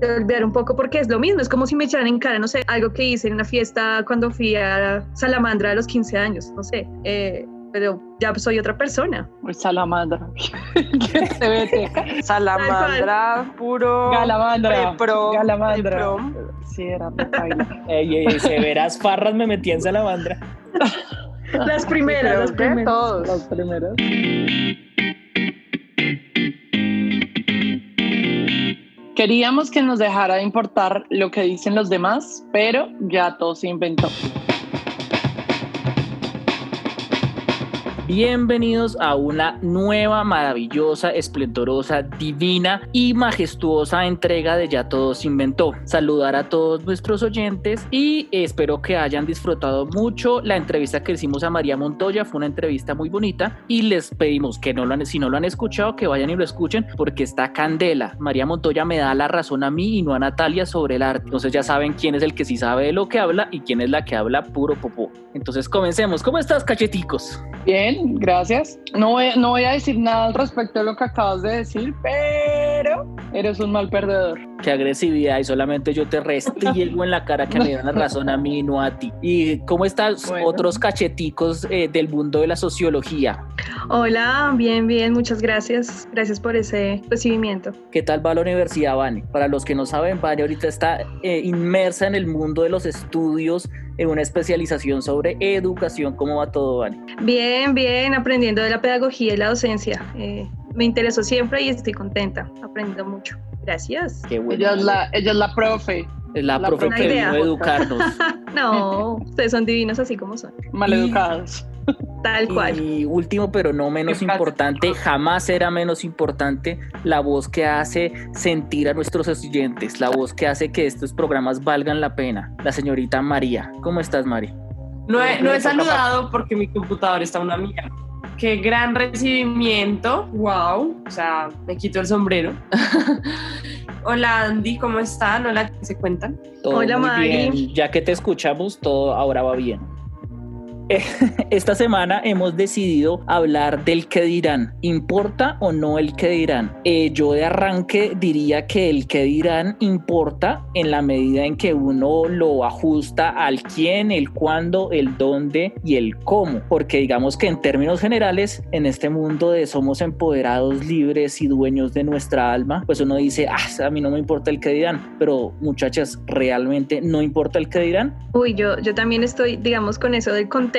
de olvidar un poco porque es lo mismo, es como si me echaran en cara, no sé, algo que hice en una fiesta cuando fui a Salamandra a los 15 años, no sé, eh, pero ya soy otra persona. Salamandra. Salamandra, puro. Galamandra. Pro, Galamandra. Sí, era ey, ey, severas farras me metí en Salamandra. Las primeras, las primeras. Todos. Las primeras. Queríamos que nos dejara de importar lo que dicen los demás, pero ya todo se inventó. Bienvenidos a una nueva, maravillosa, esplendorosa, divina y majestuosa entrega de Ya Todo se inventó. Saludar a todos nuestros oyentes y espero que hayan disfrutado mucho la entrevista que hicimos a María Montoya. Fue una entrevista muy bonita y les pedimos que no lo han, si no lo han escuchado, que vayan y lo escuchen porque está candela. María Montoya me da la razón a mí y no a Natalia sobre el arte. Entonces ya saben quién es el que sí sabe de lo que habla y quién es la que habla puro popó. Entonces comencemos. ¿Cómo estás, cacheticos? Bien, gracias. No voy, no voy a decir nada al respecto de lo que acabas de decir, pero eres un mal perdedor. Qué agresividad y solamente yo te restriego en la cara que me dan la razón a mí y no a ti. ¿Y cómo estás Bueno. otros cacheticos eh, del mundo de la sociología? Hola, bien, bien, muchas gracias. Gracias por ese recibimiento. ¿Qué tal va la universidad, Vane? Para los que no saben, Vane ahorita está eh, inmersa en el mundo de los estudios, en una especialización sobre educación. ¿Cómo va todo, Vane? Bien, bien, aprendiendo de la pedagogía y la docencia. Eh, me interesó siempre y estoy contenta, aprendiendo mucho. Gracias. Qué bueno. Ella es la, ella es la profe, Es la, la profe que idea. vino a educarnos. No, ustedes son divinos así como son. maleducados. Tal cual. Y último, pero no menos importante, jamás será menos importante, la voz que hace sentir a nuestros oyentes, la voz que hace que estos programas valgan la pena, la señorita María. ¿Cómo estás, Mari? No he, no he saludado porque mi computador está una mierda. Qué gran recibimiento. Wow. O sea, me quito el sombrero. Hola Andy, ¿cómo están? Hola, ¿qué se cuentan? Todo Hola, muy Mari. bien. Ya que te escuchamos, todo ahora va bien. Eh, Esta semana hemos decidido hablar del que dirán. ¿Importa o no el que dirán? Eh, yo de arranque diría que el que dirán importa en la medida en que uno lo ajusta al quién, el cuándo, el dónde y el cómo. Porque digamos que en términos generales, en este mundo de somos empoderados, libres y dueños de nuestra alma, pues uno dice, ah, a mí no me importa el que dirán. Pero muchachas, ¿realmente no importa el que dirán? Uy, yo, yo también estoy, digamos, con eso del contexto,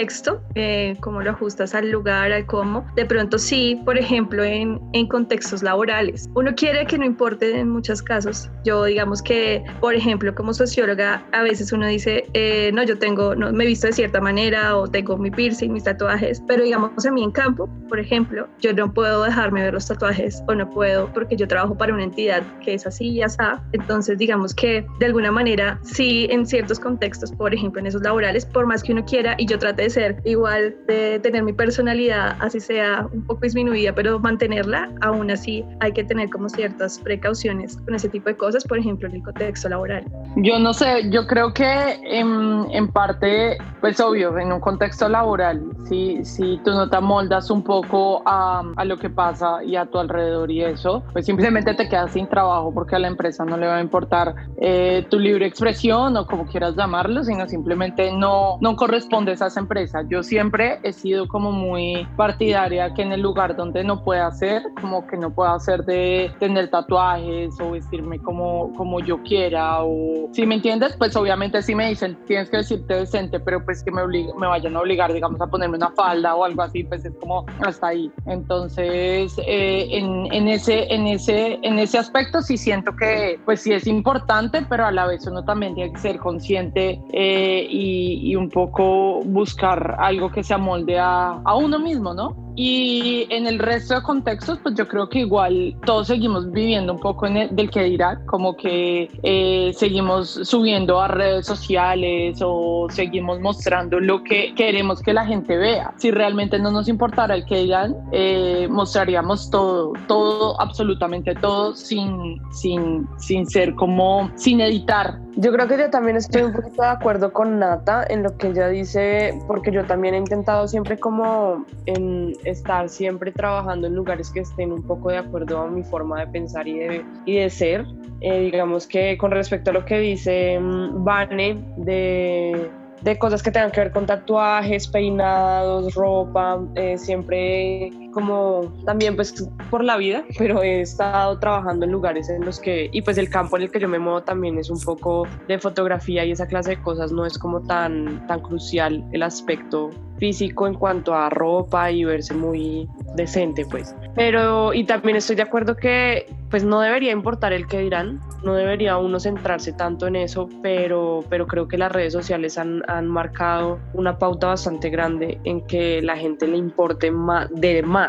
eh, cómo lo ajustas al lugar, al cómo. De pronto sí, por ejemplo, en, en contextos laborales. Uno quiere que no importe en muchos casos. Yo, digamos que, por ejemplo, como socióloga, a veces uno dice, eh, no, yo tengo, no, me visto de cierta manera o tengo mi piercing, mis tatuajes, pero digamos a mí en campo, por ejemplo, yo no puedo dejarme ver los tatuajes o no puedo porque yo trabajo para una entidad que es así y así. Entonces, digamos que de alguna manera, sí, en ciertos contextos, por ejemplo, en esos laborales, por más que uno quiera y yo trate de ser igual, de tener mi personalidad, así sea un poco disminuida, pero mantenerla, aún así hay que tener como ciertas precauciones con ese tipo de cosas, por ejemplo, en el contexto laboral. Yo no sé, yo creo que en, en parte, pues obvio, en un contexto laboral, si, si tú no te amoldas un poco a, a lo que pasa y a tu alrededor y eso, pues simplemente te quedas sin trabajo porque a la empresa no le va a importar eh, tu libre expresión o como quieras llamarlo, sino simplemente no, no correspondes a esa empresa. Yo siempre he sido como muy partidaria que en el lugar donde no pueda hacer, como que no pueda hacer de tener tatuajes o vestirme como, como yo quiera o si me entiendes, pues obviamente si me dicen tienes que decirte decente, pero pues que me, oblig- me vayan a obligar, digamos, a ponerme una falda o algo así, pues es como hasta ahí. Entonces, eh, en, en, ese, en, ese, en ese aspecto sí siento que pues sí es importante, pero a la vez uno también tiene que ser consciente eh, y, y un poco buscar algo que se amolde a, a uno mismo, ¿no? Y en el resto de contextos, pues yo creo que igual todos seguimos viviendo un poco en el, del que dirá, como que eh, seguimos subiendo a redes sociales o seguimos mostrando lo que queremos que la gente vea. Si realmente no nos importara el que dirán, eh, mostraríamos todo, todo, absolutamente todo, sin, sin, sin ser como, sin editar Yo creo que yo también estoy un poquito de acuerdo con Nata en lo que ella dice, porque yo también he intentado siempre como en estar siempre trabajando en lugares que estén un poco de acuerdo a mi forma de pensar y de, y de ser. Eh, digamos que con respecto a lo que dice mm, Vane de de cosas que tengan que ver con tatuajes, peinados, ropa, eh, siempre como también pues por la vida, pero he estado trabajando en lugares en los que, y pues el campo en el que yo me muevo también es un poco de fotografía y esa clase de cosas no es como tan, tan crucial el aspecto físico en cuanto a ropa y verse muy decente pues. Pero y también estoy de acuerdo que pues no debería importar el que dirán, no debería uno centrarse tanto en eso, pero, pero creo que las redes sociales han, han marcado una pauta bastante grande en que la gente le importe más, de más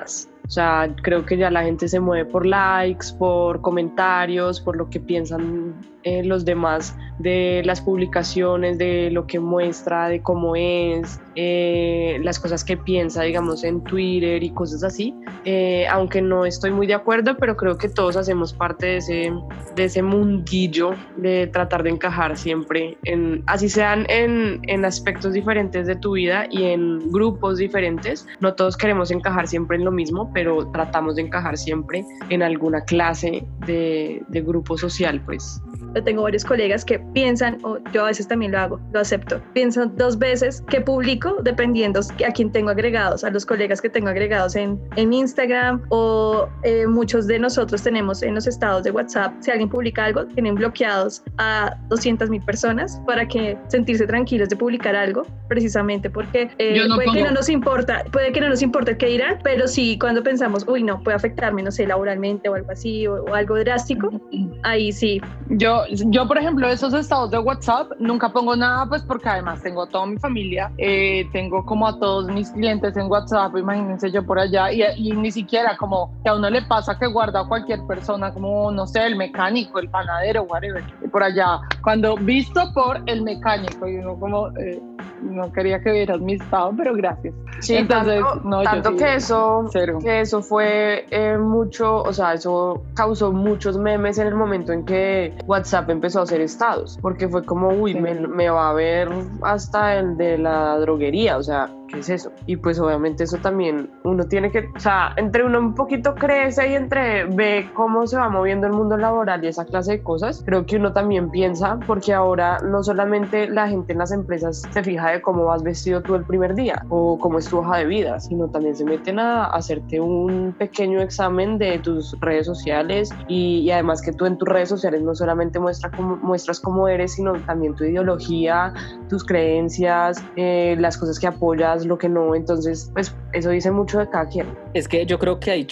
o sea, creo que ya la gente se mueve por likes, por comentarios, por lo que piensan eh, los demás de las publicaciones, de lo que muestra, de cómo es, eh, las cosas que piensa, digamos, en Twitter y cosas así. Eh, aunque no estoy muy de acuerdo, pero creo que todos hacemos parte de ese, de ese mundillo de tratar de encajar siempre, en, así sean en, en aspectos diferentes de tu vida y en grupos diferentes. No todos queremos encajar siempre en lo mismo, pero tratamos de encajar siempre en alguna clase de, de grupo social, pues. Yo tengo varios colegas que piensan, o yo a veces también lo hago, lo acepto, piensan dos veces que publico dependiendo a quién tengo agregados, a los colegas que tengo agregados en, en Instagram o eh, muchos de nosotros tenemos en los estados de WhatsApp, si alguien publica algo, tienen bloqueados a 200 mil personas para que sentirse tranquilos de publicar algo, precisamente porque eh, puede que no nos importa, puede que no nos importe qué dirán, pero sí cuando pensamos, uy, no, puede afectarme, no sé, laboralmente o algo así, o, o algo drástico, ahí sí. Yo, yo, por ejemplo, esos estados de WhatsApp nunca pongo nada, pues porque además tengo a toda mi familia, eh, tengo como a todos mis clientes en WhatsApp, imagínense yo por allá, y, y, ni siquiera como que a uno le pasa que guarda a cualquier persona, como, no sé, el mecánico, el panadero, whatever, por allá, cuando visto por el mecánico, y uno como... Eh, no quería que vieras mi estado, pero gracias. Sí, Entonces, tanto, no, tanto que, eso, que eso fue eh, mucho, o sea, eso causó muchos memes en el momento en que WhatsApp empezó a hacer estados, porque fue como, uy, me, me, va a ver hasta el de la droguería, o sea, ¿qué es eso? Y pues obviamente eso también uno tiene que, o sea, entre uno un poquito crece y entre ve cómo se va moviendo el mundo laboral y esa clase de cosas, creo que uno también piensa, porque ahora no solamente la gente en las empresas se fija de cómo vas vestido tú el primer día o cómo es tu hoja de vida, sino también se meten a hacerte un pequeño examen de tus redes sociales y, y además que tú en tus redes sociales no solamente muestra cómo, muestras cómo eres, sino también tu ideología, tus creencias, eh, las cosas que apoyas, lo que no. Entonces, pues eso dice mucho de cada quien. Es que yo creo que ahí,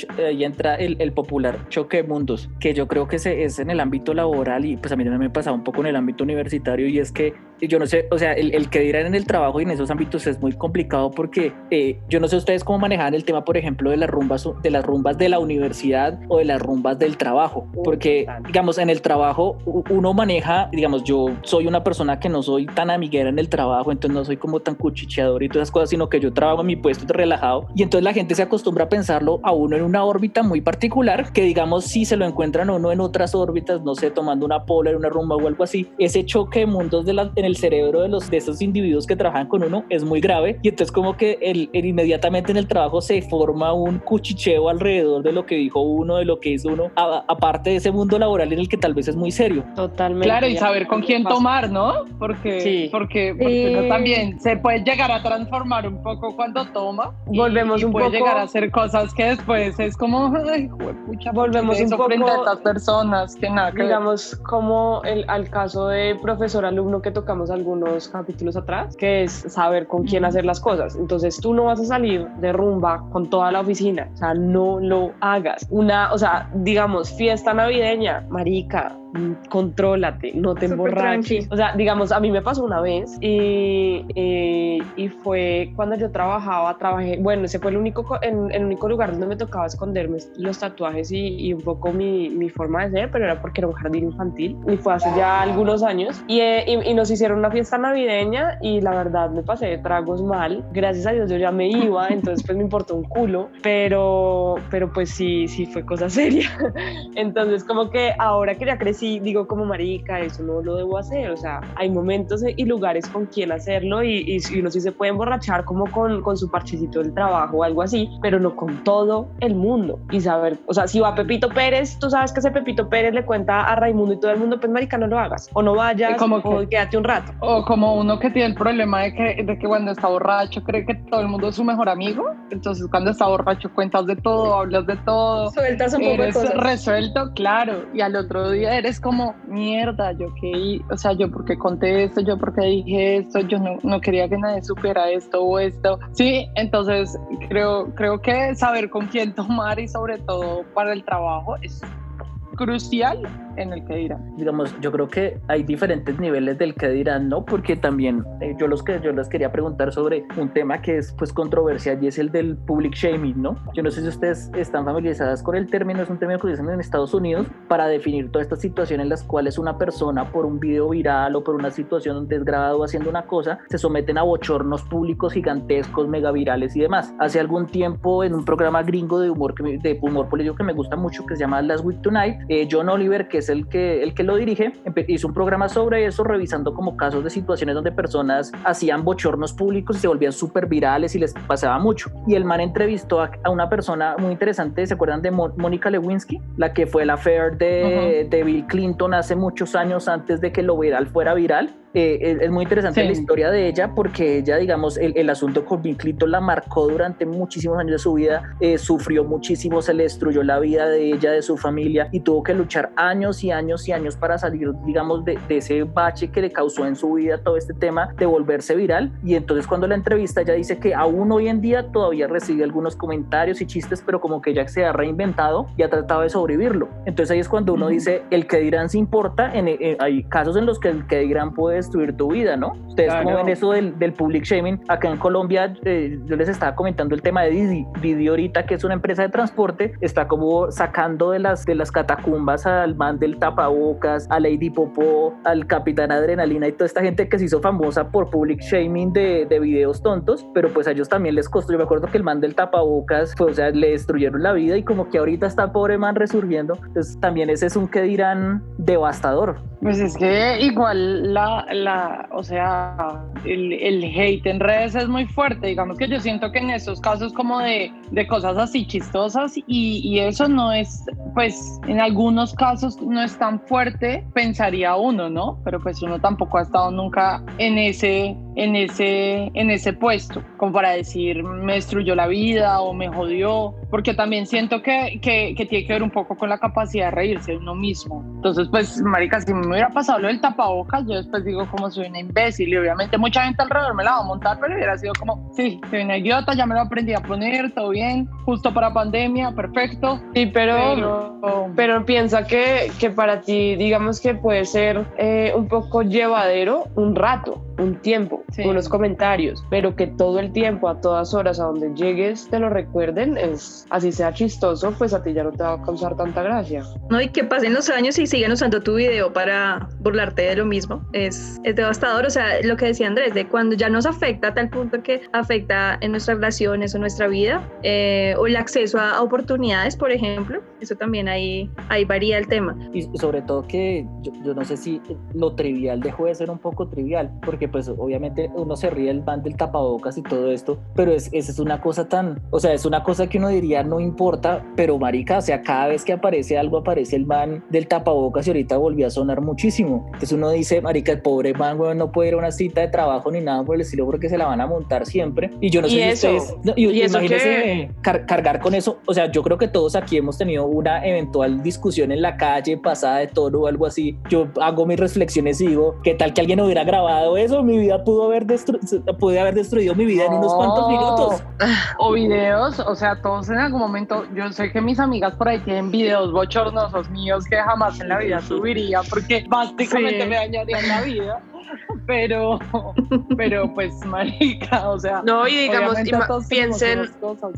entra el, popular choque de mundos, que yo creo que se, es en el ámbito laboral y pues a mí también me pasado un poco en el ámbito universitario y es que yo no sé, o sea, el, el, que dirán en el trabajo y en esos ámbitos es muy complicado porque eh, yo no sé ustedes cómo manejan el tema, por ejemplo, de las rumbas de las rumbas de la universidad o de las rumbas del trabajo, porque digamos en el trabajo uno maneja, digamos, yo soy una persona que no soy tan amiguera en el trabajo, entonces no soy como tan cuchicheador y todas esas cosas, sino que yo trabajo en mi puesto relajado. Y entonces la gente se acostumbra a pensarlo a uno en una órbita muy particular, que digamos si se lo encuentran a uno en otras órbitas, no sé, tomando una pola en una rumba o algo así, ese choque de mundos de la, en el cerebro de los de esos individuos que trabajan con uno es muy grave y entonces como que el, el inmediatamente en el trabajo se forma un cuchicheo alrededor de lo que dijo uno, de lo que hizo uno, aparte de ese mundo laboral en el que tal vez es muy serio. Totalmente. Claro, y saber con quién tomar, ¿no? Porque, sí. porque, porque eh... también se puede llegar a transformar un poco cuando toma. Y, Volvemos y un puede poco. llegar a hacer cosas que después es como, ay, pucha, Volvemos un poco frente a estas personas que nada. Que digamos, como el, al caso de profesor-alumno que tocamos algunos capítulos atrás, que es saber con quién hacer las cosas. Entonces tú no vas a salir de rumba con toda la oficina, o sea, no lo hagas. Una, o sea, digamos, fiesta navideña, marica, contrólate, no te emborraches. O sea, digamos, a mí me pasó una vez y, y, y, fue cuando yo trabajaba, trabajé, bueno, ese fue el único, el, el único lugar donde me tocaba esconderme los tatuajes y, y un poco mi, mi, forma de ser, pero era porque era un jardín infantil y fue hace ya algunos años y, y, nos hicieron una fiesta navideña y la verdad me pasé de tragos mal. Gracias a Dios yo ya me iba, entonces pues me importó un culo, pero, pero pues sí, sí fue cosa seria. Entonces como que ahora que ya crecí sí digo como marica, eso no lo debo hacer, o sea, hay momentos y lugares con quien hacerlo y, y uno sí se puede emborrachar como con, con su parchecito del trabajo o algo así, pero no con todo el mundo y saber, o sea, si va Pepito Pérez, tú sabes que ese Pepito Pérez le cuenta a Raimundo y todo el mundo, pues marica, no lo hagas, o no vayas, como o quédate un rato. O como uno que tiene el problema de que, de que cuando está borracho cree que todo el mundo es su mejor amigo, entonces cuando está borracho cuentas de todo, hablas de todo, sueltas un poco eres resuelto, claro, y al otro día eres como, mierda, yo qué, o sea, yo porque conté esto, yo porque dije esto, yo no, no quería que nadie supiera esto o esto, sí, entonces creo, creo que saber con quién tomar y sobre todo para el trabajo es crucial en el que dirán. Digamos, yo creo que hay diferentes niveles del que dirán, ¿no? Porque también eh, yo, los que, yo les quería preguntar sobre un tema que es pues controversial y es el del public shaming, ¿no? Yo no sé si ustedes están familiarizadas con el término, es un término que utilizan en Estados Unidos para definir todas estas situaciones en las cuales una persona por un video viral o por una situación donde es grabado haciendo una cosa, se someten a bochornos públicos gigantescos, mega virales y demás. Hace algún tiempo en un programa gringo de humor, que de humor político que me gusta mucho, que se llama Last Week Tonight, eh, John Oliver, que es el que, el que lo dirige, hizo un programa sobre eso, revisando como casos de situaciones donde personas hacían bochornos públicos y se volvían súper virales y les pasaba mucho. Y el man entrevistó a, una persona muy interesante, ¿se acuerdan de Mónica Lewinsky? La que fue la affair de, de Bill Clinton hace muchos años antes de que lo viral fuera viral eh, es, muy interesante la historia de ella porque ella, digamos, el, el, asunto con Bill Clinton la marcó durante muchísimos años de su vida, eh, sufrió muchísimo, se le destruyó la vida de ella, de su familia y tuvo que luchar años y años y años para salir, digamos, de, de ese bache que le causó en su vida todo este tema de volverse viral. Y entonces cuando la entrevista ella dice que aún hoy en día todavía recibe algunos comentarios y chistes, pero como que ya se ha reinventado y ha tratado de sobrevivirlo. Entonces ahí es cuando uno dice, el que dirán se importa, en, eh, hay casos en los que el que dirán puede destruir tu vida, ¿no? Ustedes como ven eso del, del, public shaming, acá en Colombia eh, yo les estaba comentando el tema de Didi, Didi ahorita que es una empresa de transporte, está como sacando de las, de las catacumbas al man del tapabocas, a Lady Popó, al Capitán Adrenalina y toda esta gente que se hizo famosa por public shaming de, de videos tontos, pero pues a ellos también les costó, yo me acuerdo que el man del tapabocas, fue, o sea, le destruyeron la vida y como que ahorita está pobre man resurgiendo, entonces también ese es un que dirán devastador. Pues es que igual la, la o sea, el, el, hate en redes es muy fuerte. Digamos que yo siento que en esos casos como de, de cosas así chistosas y, y, eso no es, pues en algunos casos no es tan fuerte, pensaría uno, ¿no? Pero pues uno tampoco ha estado nunca en ese, en ese, en ese puesto, como para decir me destruyó la vida o me jodió, porque también siento que, que, que tiene que ver un poco con la capacidad de reírse de uno mismo. Entonces, pues, marica, si me hubiera pasado lo del tapabocas, yo después digo como soy una imbécil y obviamente mucha gente alrededor me la va a montar, pero hubiera sido como, sí, soy una idiota, ya me lo aprendí a poner, todo bien, justo para pandemia, perfecto. Sí, pero, pero, piensa que, que, para ti, digamos que puede ser eh, un poco llevadero un rato, un tiempo, sí. unos comentarios, pero que todo el tiempo, a todas horas, a donde llegues, te lo recuerden, es así sea chistoso, pues a ti ya no te va a causar tanta gracia. No, y que pasen los años y sigan usando tu video para burlarte de lo mismo, es, es devastador, o sea, lo que decía Andrés, de cuando ya nos afecta a tal punto que afecta en nuestras relaciones o nuestra vida, eh, o el acceso a oportunidades, por ejemplo, eso también ahí, ahí varía el tema. Y sobre todo que yo, yo no sé si lo trivial dejó de ser un poco trivial, porque pues obviamente uno se ríe el van del tapabocas y todo esto, pero es, es, es una cosa tan, o sea, es una cosa que uno diría no importa, pero marica, o sea, cada vez que aparece algo aparece el man del tapabocas y ahorita volvió a sonar muchísimo. Entonces uno dice, marica, el pobre man, weón, no puede ir a una cita de trabajo ni nada por el estilo porque se la van a montar siempre. Y yo no sé ¿Y si eso? ustedes, no, y, ¿Y eso imagínense car cargar con eso, o sea, yo creo que todos aquí hemos tenido una eventual discusión en la calle pasada de toro o algo así. Yo hago mis reflexiones y digo, ¿qué tal que alguien hubiera grabado eso? Mi vida pudo haber, destru pude haber destruido mi vida en unos cuantos minutos. O videos, o sea, todos en algún momento, yo sé que mis amigas por ahí tienen videos bochornosos míos que jamás en la vida subiría porque básicamente Sí. me dañarían la vida. pero, pero pues, marica, o sea. No, y digamos, piensen,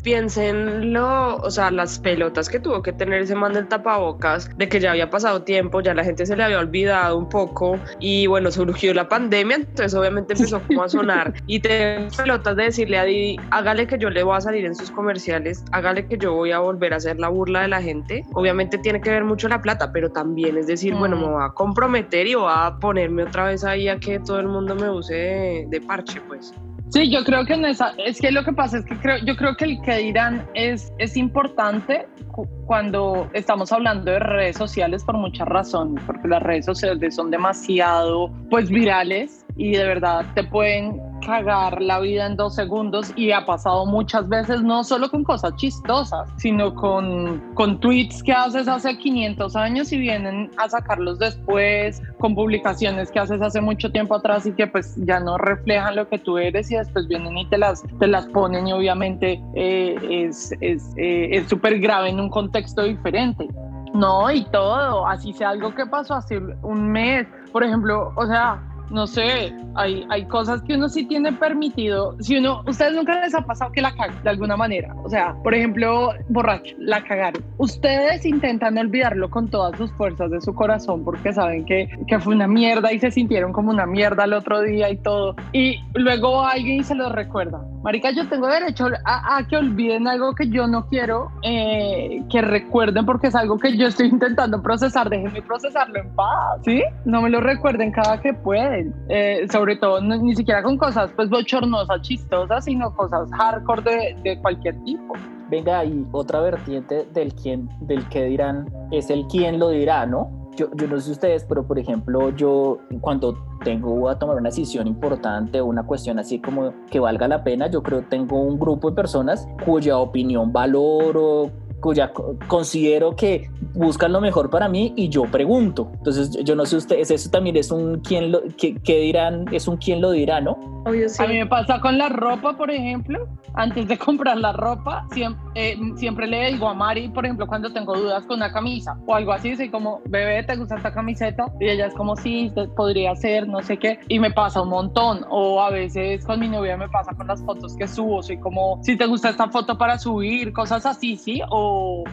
piensen lo, o sea, las pelotas que tuvo que tener ese man del tapabocas, de que ya había pasado tiempo, ya la gente se le había olvidado un poco, y bueno, surgió la pandemia, entonces obviamente empezó como a sonar, y te pelotas de decirle a Didi, hágale que yo le voy a salir en sus comerciales, hágale que yo voy a volver a hacer la burla de la gente, obviamente tiene que ver mucho la plata, pero también es decir, Mm. bueno, me voy a comprometer y voy a ponerme otra vez ahí a que todo el mundo me use de, de parche, pues. Sí, yo creo que en esa, es que lo que pasa es que creo, yo creo que el que dirán es, es importante cu- cuando estamos hablando de redes sociales por muchas razones, porque las redes sociales son demasiado pues virales y de verdad te pueden cagar la vida en dos segundos y ha pasado muchas veces no solo con cosas chistosas, sino con, con tweets que haces hace 500 años y vienen a sacarlos después, con publicaciones que haces hace mucho tiempo atrás y que pues ya no reflejan lo que tú eres y después vienen y te las, te las ponen y obviamente eh, es eh, es súper grave en un contexto diferente. No, y todo, así sea algo que pasó hace un mes, por ejemplo, o sea, no sé, hay, hay cosas que uno sí tiene permitido. Si uno, ustedes nunca les ha pasado que la cagan de alguna manera. O sea, por ejemplo, borracho, la cagaron. Ustedes intentan olvidarlo con todas sus fuerzas de su corazón porque saben que, que fue una mierda y se sintieron como una mierda el otro día y todo. Y luego alguien se lo recuerda. Marica, yo tengo derecho a, a que olviden algo que yo no quiero eh, que recuerden porque es algo que yo estoy intentando procesar. Déjenme procesarlo en paz, ¿sí? No me lo recuerden cada que pueden. Eh, sobre todo, no- ni siquiera con cosas pues bochornosas, chistosas, sino cosas hardcore de, de cualquier tipo. Venga, y otra vertiente del quién, del que dirán, es el quién lo dirá, ¿no? Yo, yo no sé ustedes, pero por ejemplo, yo cuando tengo a tomar una decisión importante o una cuestión así como que valga la pena, yo creo que tengo un grupo de personas cuya opinión valoro, cuya co- considero que buscan lo mejor para mí y yo pregunto. Entonces, yo, yo no sé ustedes, eso también es un quién lo, que, que dirán, es un quién lo dirá, ¿no? Obvio, sí. A mí me pasa con la ropa, por ejemplo. Antes de comprar la ropa, siempre, siempre le digo a Mari, por ejemplo, cuando tengo dudas con una camisa o algo así, soy como, bebé, ¿te gusta esta camiseta? Y ella es como, sí, podría ser, no sé qué. Y me pasa un montón. O a veces con mi novia me pasa con las fotos que subo. Soy como, si te gusta esta foto para subir, cosas así, sí. O,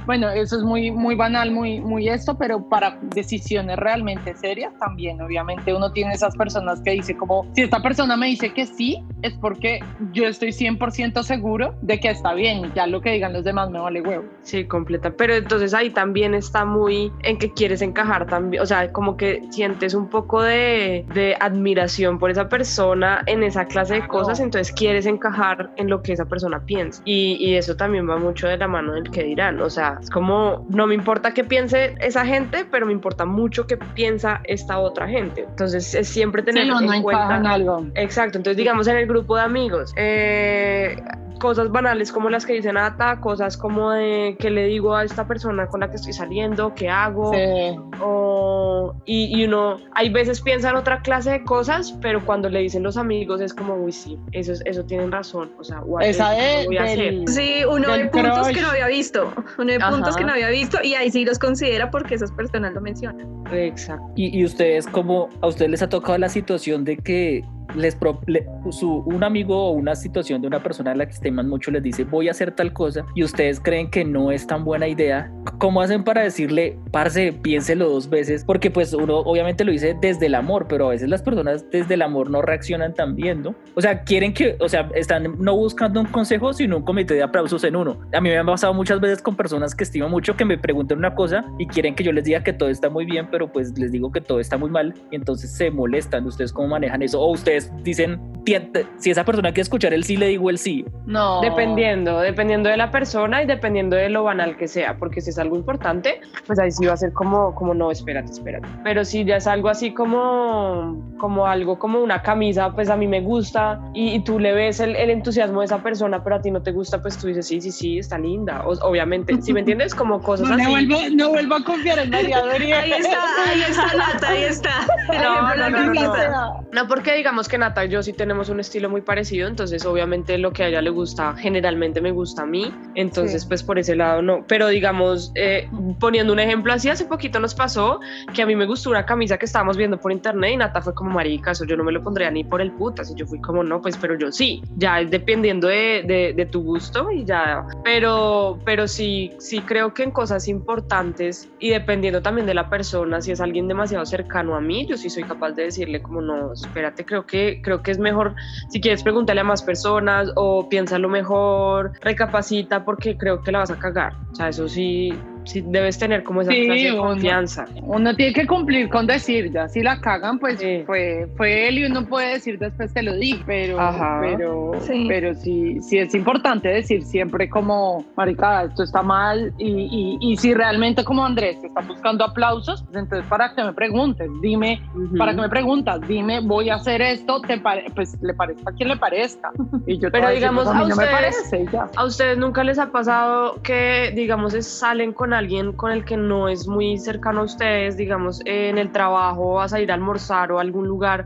bueno, eso es muy, muy banal, muy, muy esto, pero para decisiones realmente serias también, obviamente, uno tiene esas personas que dice como, si esta persona me dice que sí, es porque yo estoy 100% seguro de que está bien ya lo que digan los demás me vale huevo. Sí, completa. Pero entonces ahí también está muy en que quieres encajar también, o sea, como que sientes un poco de, de admiración por esa persona en esa clase de cosas, entonces quieres encajar en lo que esa persona piensa. Y, y eso también va mucho de la mano del que o sea, es como, no me importa qué piense esa gente, pero me importa mucho qué piensa esta otra gente. Entonces es siempre tener Sí, uno en cuenta... en algo. Exacto, entonces digamos en el grupo de amigos, eh, cosas banales como las que dice Nata, cosas como de qué le digo a esta persona con la que estoy saliendo, qué hago, Sí. o, y, y uno hay veces piensa en otra clase de cosas, pero cuando le dicen los amigos es como, uy, sí, eso, es- eso tienen razón, o sea, guay, Esa lo voy a hacer. Sí, uno de puntos crush. que no había visto, uno de Ajá. puntos que no había visto y ahí sí los considera porque esas personas lo mencionan. Exacto. Y, y ustedes, como a ustedes les ha tocado la situación de que les pro- le- su, un amigo o una situación de una persona a la que estiman mucho les dice voy a hacer tal cosa y ustedes creen que no es tan buena idea, ¿cómo hacen para decirle, parce, piénselo dos veces? Porque pues uno obviamente lo dice desde el amor, pero a veces las personas desde el amor no reaccionan tan bien, ¿no? O sea, quieren que, o sea, están no buscando un consejo, sino un comité de aplausos en uno. A mí me ha pasado muchas veces con personas que estimo mucho que me preguntan una cosa y quieren que yo les diga que todo está muy bien, pero pues les digo que todo está muy mal y entonces se molestan. ¿Ustedes cómo manejan eso? O ustedes dicen, "Tien- si esa persona quiere escuchar el sí, le digo el sí. No. Dependiendo, dependiendo de la persona y dependiendo de lo banal que sea, porque si es algo importante, pues ahí sí va a ser como, como no, espérate, espérate. Pero si ya es algo así como, como algo como una camisa, pues a mí me gusta y, y tú le ves el, el entusiasmo de esa persona, pero a ti no te gusta, pues tú dices, sí, sí, sí, está linda. O- obviamente, si me entiendes, como cosas No, así. no vuelvo, no vuelvo a confiar en María Doria. Ahí está, ahí está Nata, ahí está. No, no, no, no. camisa. No, porque digamos que Nata y yo sí tenemos un estilo muy parecido, entonces obviamente lo que a ella le gusta generalmente me gusta a mí, entonces pues por ese lado no, pero digamos, eh, poniendo un ejemplo así, hace poquito nos pasó que a mí me gustó una camisa que estábamos viendo por internet y Nata fue como marica, eso yo no me lo pondría ni por el putas y yo fui como no, pues pero yo sí, ya es dependiendo de, de, de tu gusto y ya, pero, pero sí, sí creo que en cosas importantes y dependiendo también de la persona, si es alguien demasiado cercano a mí, yo sí soy capaz de decirle como no, espérate, creo que, creo que es mejor, si quieres preguntarle a más personas o piénsalo mejor, recapacita porque creo que la vas a cagar. O sea, eso sí, sí debes tener como esa clase de confianza. Uno, tiene que cumplir con decir, ya si la cagan, pues fue, fue él y uno puede decir después te lo di, pero, pero, sí. pero sí, sí es importante decir siempre como, marica, esto está mal y, y, y si realmente como Andrés te está buscando aplausos, pues entonces para que me preguntes, dime, para que me preguntas, dime, voy a hacer esto, te pues le parezca a quien le parezca. Y yo pero digamos, a, ustedes, me parece, a ustedes nunca les ha pasado que, digamos, salen con alguien con el que no es muy cercano a ustedes, digamos, en el trabajo, vas a ir a almorzar o a algún lugar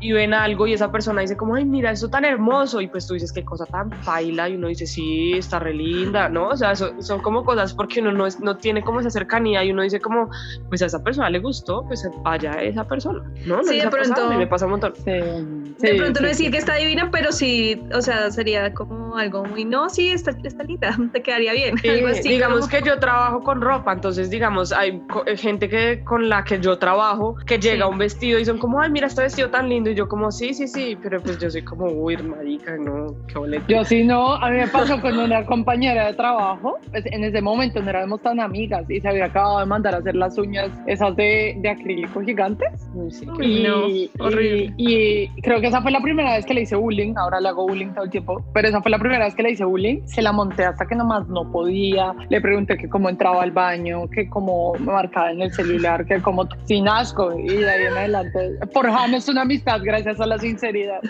y ven algo y esa persona dice como, ay, mira, eso tan hermoso y pues tú dices, qué cosa tan baila y uno dice, sí, está re linda, ¿no? O sea, son como cosas porque uno no, es, no tiene como esa cercanía y uno dice como, pues a esa persona le gustó, pues vaya a esa persona, ¿no? sí, de pronto. me pasa un montón. Sí, de pronto no decir que está divina, pero sí, o sea, sería como algo muy, no, sí, está, está linda, te quedaría bien. algo así, digamos que yo trabajo con ropa, entonces digamos, hay eh, gente que con la que yo trabajo que llega un vestido y son como, ay, mira este vestido tan lindo y yo como, sí, sí, sí, pero pues yo soy como, uy, marica, no, qué boleto. Yo sí, no, a mí me pasó con una compañera de trabajo, pues, en ese momento no éramos tan amigas y se había acabado de mandar a hacer las uñas esas de, de acrílico gigantes. y, no, horrible. Y, creo que esa fue la primera vez que le hice bullying, ahora le hago bullying todo el tiempo, pero esa fue la primera vez que le hice bullying, se la monté hasta que nomás no podía, le pregunté que cómo entraba al baño, que como marcada en el celular, que como sin asco y de ahí en adelante. Forjamos una amistad gracias a la sinceridad.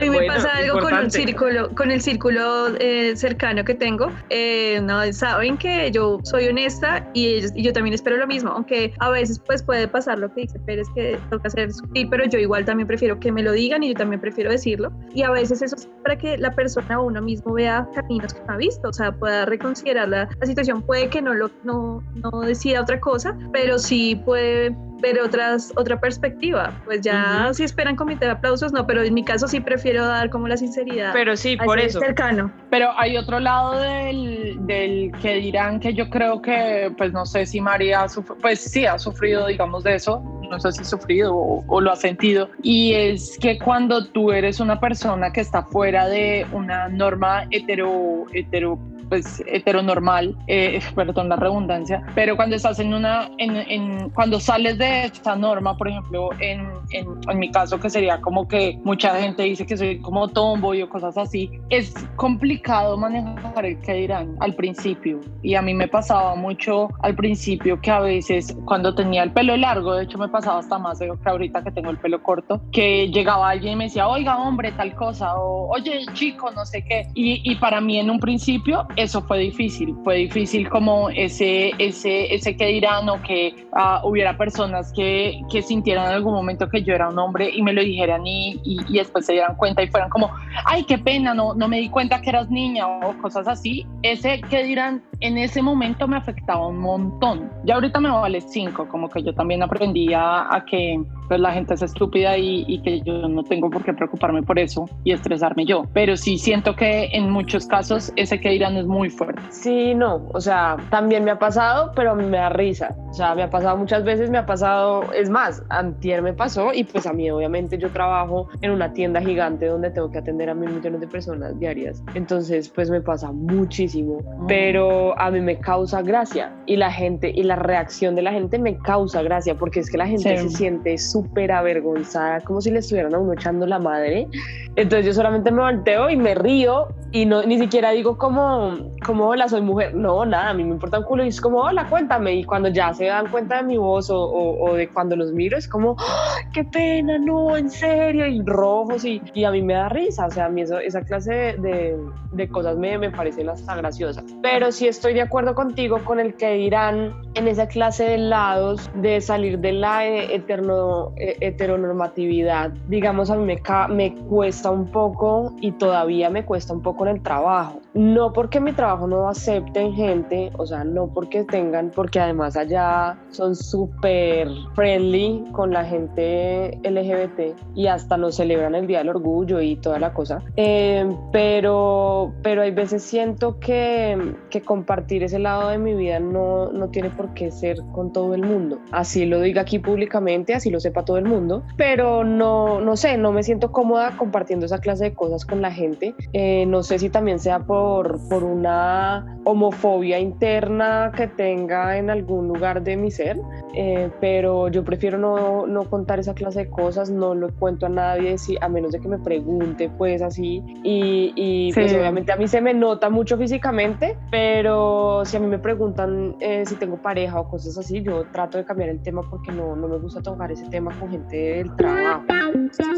Y me pasa algo con un círculo, con el círculo eh, cercano que tengo. Eh, no, saben que yo soy honesta y, yo también espero lo mismo, aunque a veces pues puede pasar lo que dice pero es que toca ser sutil, pero yo igual también prefiero que me lo digan y yo también prefiero decirlo. Y a veces eso es para que la persona o uno mismo vea caminos que no ha visto, o sea, pueda reconsiderar la, la situación. Puede que no, lo, no, no decida otra cosa, pero sí puede ver otras, otra perspectiva. Pues ya si esperan comité de aplausos, no, pero en mi caso sí prefiero dar como la sinceridad. Pero sí, por eso. Cercano. Pero hay otro lado del, del, que dirán que yo creo que, pues no sé si María, pues sí ha sufrido, digamos, de eso, no sé si ha sufrido o, o, lo ha sentido, y es que cuando tú eres una persona que está fuera de una norma hetero, hetero pues heteronormal, eh, perdón la redundancia, pero cuando estás en una, en, en, cuando sales de esta norma, por ejemplo, en, en, en, mi caso que sería como que mucha gente dice que soy como tomboy o cosas así, es complicado manejar el que dirán al principio. Y a mí me pasaba mucho al principio que a veces cuando tenía el pelo largo, de hecho me pasaba hasta más que ahorita que tengo el pelo corto, que llegaba alguien y me decía, oiga hombre, tal cosa, o oye chico, no sé qué, y, y para mí en un principio eso fue difícil, fue difícil como ese, ese, ese que dirán o que uh, hubiera personas que, que, sintieran en algún momento que yo era un hombre y me lo dijeran y, y, y, después se dieran cuenta y fueran como, ay, qué pena, no, no me di cuenta que eras niña o cosas así. Ese que dirán en ese momento me afectaba un montón. Ya ahorita me vale cinco, como que yo también aprendí a, a que pues, la gente es estúpida y, y, que yo no tengo por qué preocuparme por eso y estresarme yo. Pero sí siento que en muchos casos ese que dirán es muy fuerte. Sí, no, o sea, también me ha pasado, pero me da risa. O sea, me ha pasado muchas veces, me ha pasado, es más, antier me pasó y pues a mí obviamente yo trabajo en una tienda gigante donde tengo que atender a mil millones de personas diarias. Entonces, pues me pasa muchísimo, mm. pero a mí me causa gracia y la gente y la reacción de la gente me causa gracia porque es que la gente sí. se siente súper avergonzada, como si le estuvieran a uno echando la madre. Entonces yo solamente me volteo y me río y no ni siquiera digo como como hola soy mujer no nada a mí me importa un culo y es como hola cuéntame y cuando ya se dan cuenta de mi voz o, o, o de cuando los miro es como ¡Oh, qué pena no en serio y rojos y, y, a mí me da risa o sea a mí eso, esa clase de, de, de cosas me, me parecen hasta graciosas. Pero sí estoy de acuerdo contigo con el que dirán en esa clase de lados de salir de la eterno eh, heteronormatividad, digamos, a mí me, cuesta un poco y todavía me cuesta un poco en el trabajo. No porque mi trabajo no acepten gente, o sea, no porque tengan, porque además allá son súper friendly con la gente LGBT y hasta nos celebran el Día del Orgullo y toda la cosa. Eh, pero, pero hay veces siento que, que compartir ese lado de mi vida no, no tiene por qué ser con todo el mundo. Así lo diga aquí públicamente, así lo sepa todo el mundo, pero no, no sé, no me siento cómoda compartiendo esa clase de cosas con la gente. Eh, no sé si también sea por, por una homofobia interna que tenga en algún lugar de mi ser, eh, pero yo prefiero no, no, contar esa clase de cosas, no lo cuento a nadie, si, a menos de que me pregunte, pues así. Y, y pues obviamente a mí se me nota mucho físicamente, pero si a mí me preguntan eh, si tengo pareja o cosas así, yo trato de cambiar el tema porque no, no me gusta tocar ese tema con gente del trabajo.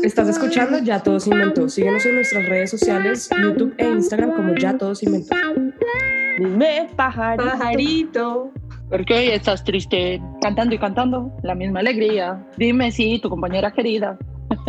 Estás escuchando Ya Todos Inventó. Síguenos en nuestras redes sociales, YouTube e Instagram como Ya Todos Inventó. Dime, pajarito. Pajarito. Porque hoy estás triste, cantando y cantando, la misma alegría. Dime, sí, tu compañera querida.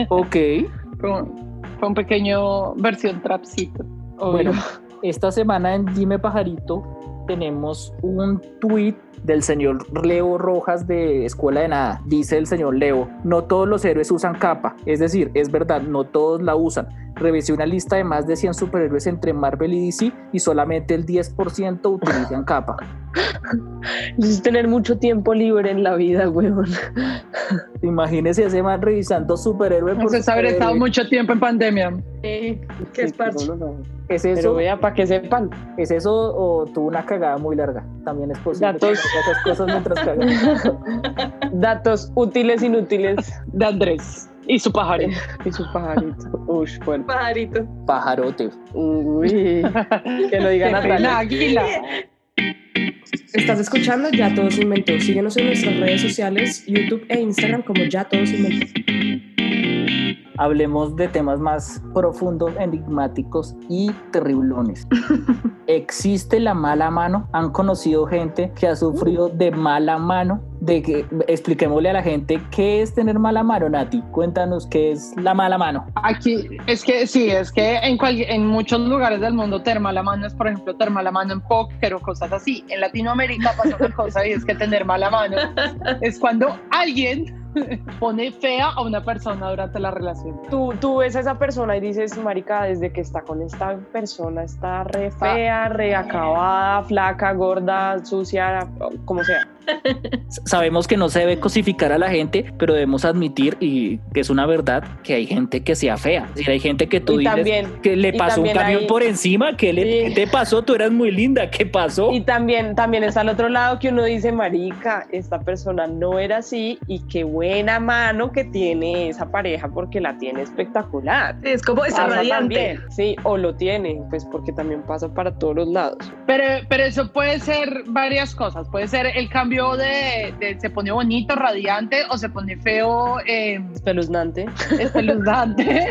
Ok. Fue un, fue un pequeño versión trapcito. Bueno, esta semana en Dime Pajarito tenemos un tweet del señor Leo Rojas de Escuela de Nada. Dice el señor Leo, no todos los héroes usan capa, es decir, es verdad, no todos la usan. Revisé una lista de más de 100 superhéroes entre Marvel y DC y solamente el 10% utilizan capa. Es tener mucho tiempo libre en la vida, weón. Imagínese ese man revisando superhéroe por Entonces haber estado mucho tiempo en pandemia. Eh, ¿Qué es parche? ¿Es Pero eso? vea, para que sepan. ¿Es eso o tuvo una cagada muy larga? También es posible. Datos. que cosas mientras. Datos útiles, inútiles. De Andrés y su pajarito. Y sus pajaritos. Uy, bueno. Pajarito. Pajarote. Uy, que lo diga La Natalia. águila. Estás escuchando Ya Todos Inventó. Síguenos en nuestras redes sociales, YouTube e Instagram como Ya Todos Inventó. Hablemos de temas más profundos, enigmáticos y terriblones. ¿Existe la mala mano? ¿Han conocido gente que ha sufrido de mala mano? De que, expliquémosle a la gente qué es tener mala mano, Nati. Cuéntanos qué es la mala mano. Aquí, es que sí, es que en, cual- en muchos lugares del mundo tener mala mano es, por ejemplo, tener mala mano en póker o cosas así. En Latinoamérica pasa una cosa y es que tener mala mano es cuando alguien pone fea a una persona durante la relación. Tú, tú ves a esa persona y dices, marica, desde que está con esta persona está re fea, re acabada, flaca, gorda, sucia, como sea. Sabemos que no se debe cosificar a la gente, pero debemos admitir, y que es una verdad, que hay gente que sea fea. Es decir, hay gente que tú Y dices también, que le pasó un camión hay- por encima. ¿Qué, le, Sí. qué te pasó? Tú eras muy linda. ¿Qué pasó? Y también, también está al otro lado que uno dice, marica, esta persona no era así y qué buena mano que tiene esa pareja porque la tiene espectacular. Es como Pasa radiante. también, sí, o lo tiene, pues porque también pasa para todos los lados. Pero, pero eso puede ser varias cosas. Puede ser el cambio de, de se pone bonito, radiante o se pone feo, eh, Espeluznante. espeluznante.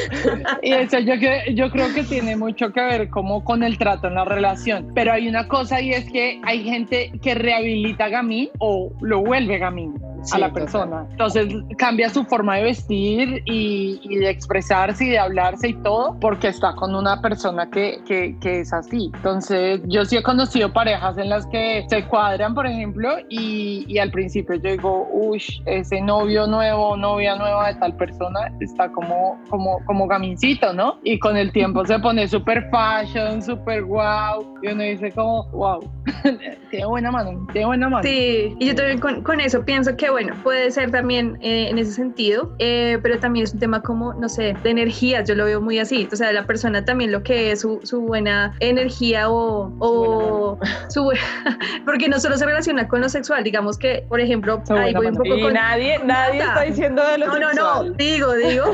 y eso yo, yo creo que tiene mucho que ver como con el trato en la relación. Pero hay una cosa y es que hay gente que rehabilita gamín o lo vuelve gamín Sí, a la total. persona. Entonces cambia su forma de vestir y, y de expresarse y de hablarse y todo porque está con una persona que, que, que es así. Entonces yo sí he conocido parejas en las que se cuadran, por ejemplo, y, y al principio yo digo, uy, ese novio nuevo, novia nueva de tal persona está como, como, como gamincito, ¿no? Y con el tiempo se pone súper fashion, súper wow, y uno dice como, wow, tiene buena mano, tiene buena mano. Sí, y yo también con, con eso pienso que, bueno, puede ser también eh, en ese sentido, eh, pero también es un tema como, no sé, de energías, yo lo veo muy así, o sea, la persona también lo que es su, su buena energía o, o su, bu- porque no solo se relaciona con lo sexual, digamos que, por ejemplo, ahí buena voy un poco Y con... nadie, nadie está diciendo de lo No, no, no, sexual. digo, digo,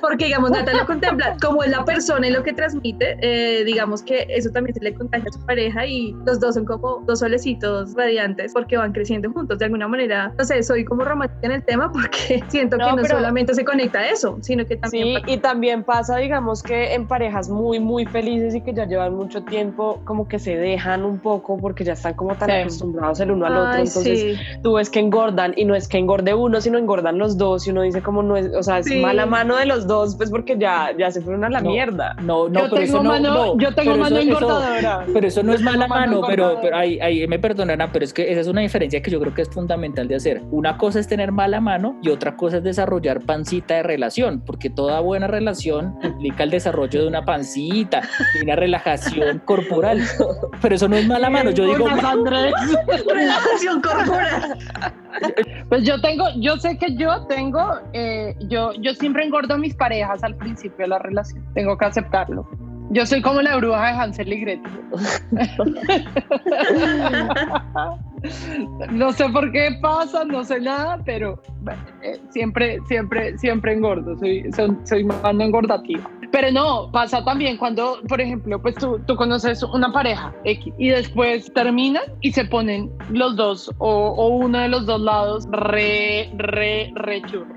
porque digamos, Nata lo contempla como es la persona y lo que transmite, eh, digamos que eso también se le contagia a su pareja y los dos son como dos solecitos radiantes porque van creciendo juntos, de alguna manera, no sé, soy como romántica en el tema porque siento que no solamente se conecta a eso, sino que también... Sí, y también pasa, digamos, que en parejas muy, muy felices y que ya llevan mucho tiempo, como que se dejan un poco porque ya están como tan acostumbrados el uno al otro. Entonces tú ves que engordan y no es que engorde uno, sino engordan los dos y uno dice como no es, o sea, es mala mano de los dos, pues porque ya, ya se fueron a la mierda. No, no, yo tengo eso mano, yo tengo mano engordadora. pero eso no es mala mano, pero, pero ahí, ahí me perdonarán, pero es que esa es una diferencia que yo creo que es fundamental de hacer. Una cosa es tener mala mano y otra cosa es desarrollar pancita de relación, porque toda buena relación implica el desarrollo de una pancita y una relajación corporal. Pero eso no es mala mano, yo digo... relajación corporal. Pues yo tengo, yo sé que yo tengo, eh, yo, yo siempre engordo a mis parejas al principio de la relación, tengo que aceptarlo. Yo soy como la bruja de Hansel y Gretel. no sé por qué pasa, no sé nada, pero eh, siempre, siempre, siempre engordo, soy, soy, soy mando engordativa. Pero no, pasa también cuando, por ejemplo, pues tú, tú conoces una pareja X y después terminan y se ponen los dos o, o uno de los dos lados re, re, re churro.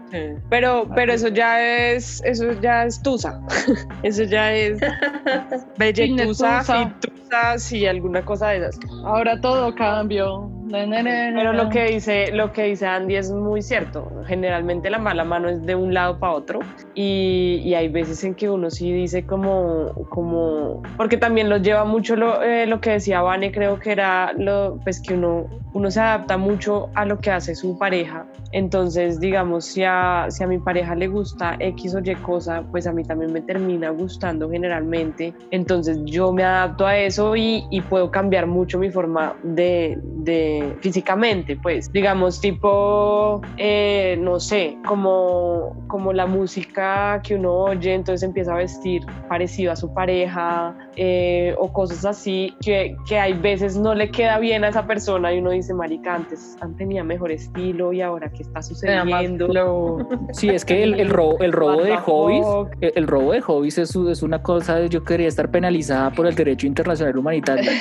Pero, pero eso ya es, eso ya es tusa. eso ya es belletusa, fitusa, y alguna cosa de esas. Ahora todo cambió. Pero lo que dice, lo que dice Andy es muy cierto. Generalmente la mala mano es de un lado para otro y, y, hay veces en que uno sí dice como, como, porque también lo lleva mucho lo, eh, lo que decía Vane, creo que era lo, pues que uno, uno se adapta mucho a lo que hace su pareja. Entonces, digamos, si a, si a mi pareja le gusta X o Y cosa, pues a mí también me termina gustando generalmente. Entonces yo me adapto a eso y, y puedo cambiar mucho mi forma de, de físicamente, pues digamos tipo, eh, no sé, como, como la música que uno oye, entonces empieza a vestir parecido a su pareja eh, o cosas así que, que hay veces no le queda bien a esa persona y uno dice, marica, antes, tenía mejor estilo y ahora qué está sucediendo. Sí, es que el, el robo, el robo de hobbies, el, robo de hobbies es, es una cosa, yo quería estar penalizada por el derecho internacional humanitario.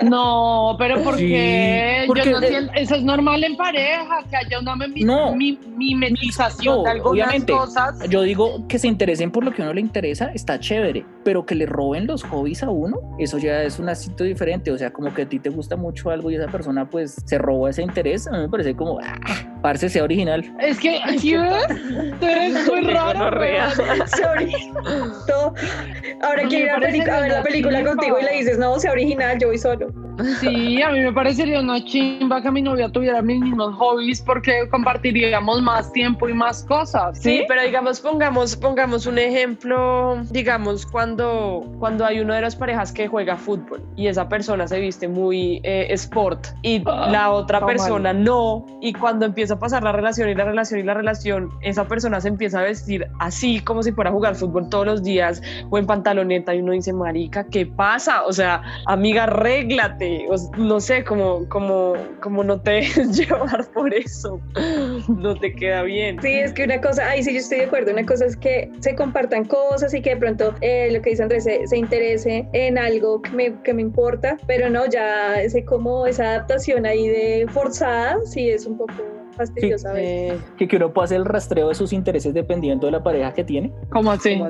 no, pero por porque, yo no eso es normal en pareja, que haya una mimetización de algunas obviamente, cosas. Yo digo que se interesen por lo que a uno le interesa, está chévere, pero que le roben los hobbies a uno, eso ya es un asunto diferente, o sea, como que a ti te gusta mucho algo y esa persona pues se robó ese interés, a mí me parece como, ah, parce, sea original. Es que, ¿sí ves? Tú eres muy raro. Ahora quiero ir a, ver la película contigo y le dices, no, sea original, yo voy solo. Sí, a mí me parecería una chimba que mi novia tuviera mis mismos hobbies porque compartiríamos más tiempo y más cosas. Sí, pero digamos, pongamos, pongamos un ejemplo, digamos, cuando, cuando hay una de las parejas que juega fútbol y esa persona se viste muy eh, sport y ah, la otra persona no, y cuando empieza a pasar la relación y la relación y la relación, esa persona se empieza a vestir así como si fuera a jugar fútbol todos los días o en pantaloneta y uno dice, marica, ¿qué pasa? O sea, amiga, arréglate, no sé, como, como, como no te llevar por eso, no te queda bien. Sí, es que una cosa, ahí sí yo estoy de acuerdo, una cosa es que se compartan cosas y que de pronto eh, lo que dice Andrés se, se, interese en algo que me, que me importa, pero no, ya ese como esa adaptación ahí de forzada, sí es un poco fastidiosa. que, que uno puede hacer el rastreo de sus intereses dependiendo de la pareja que tiene. ¿Cómo así?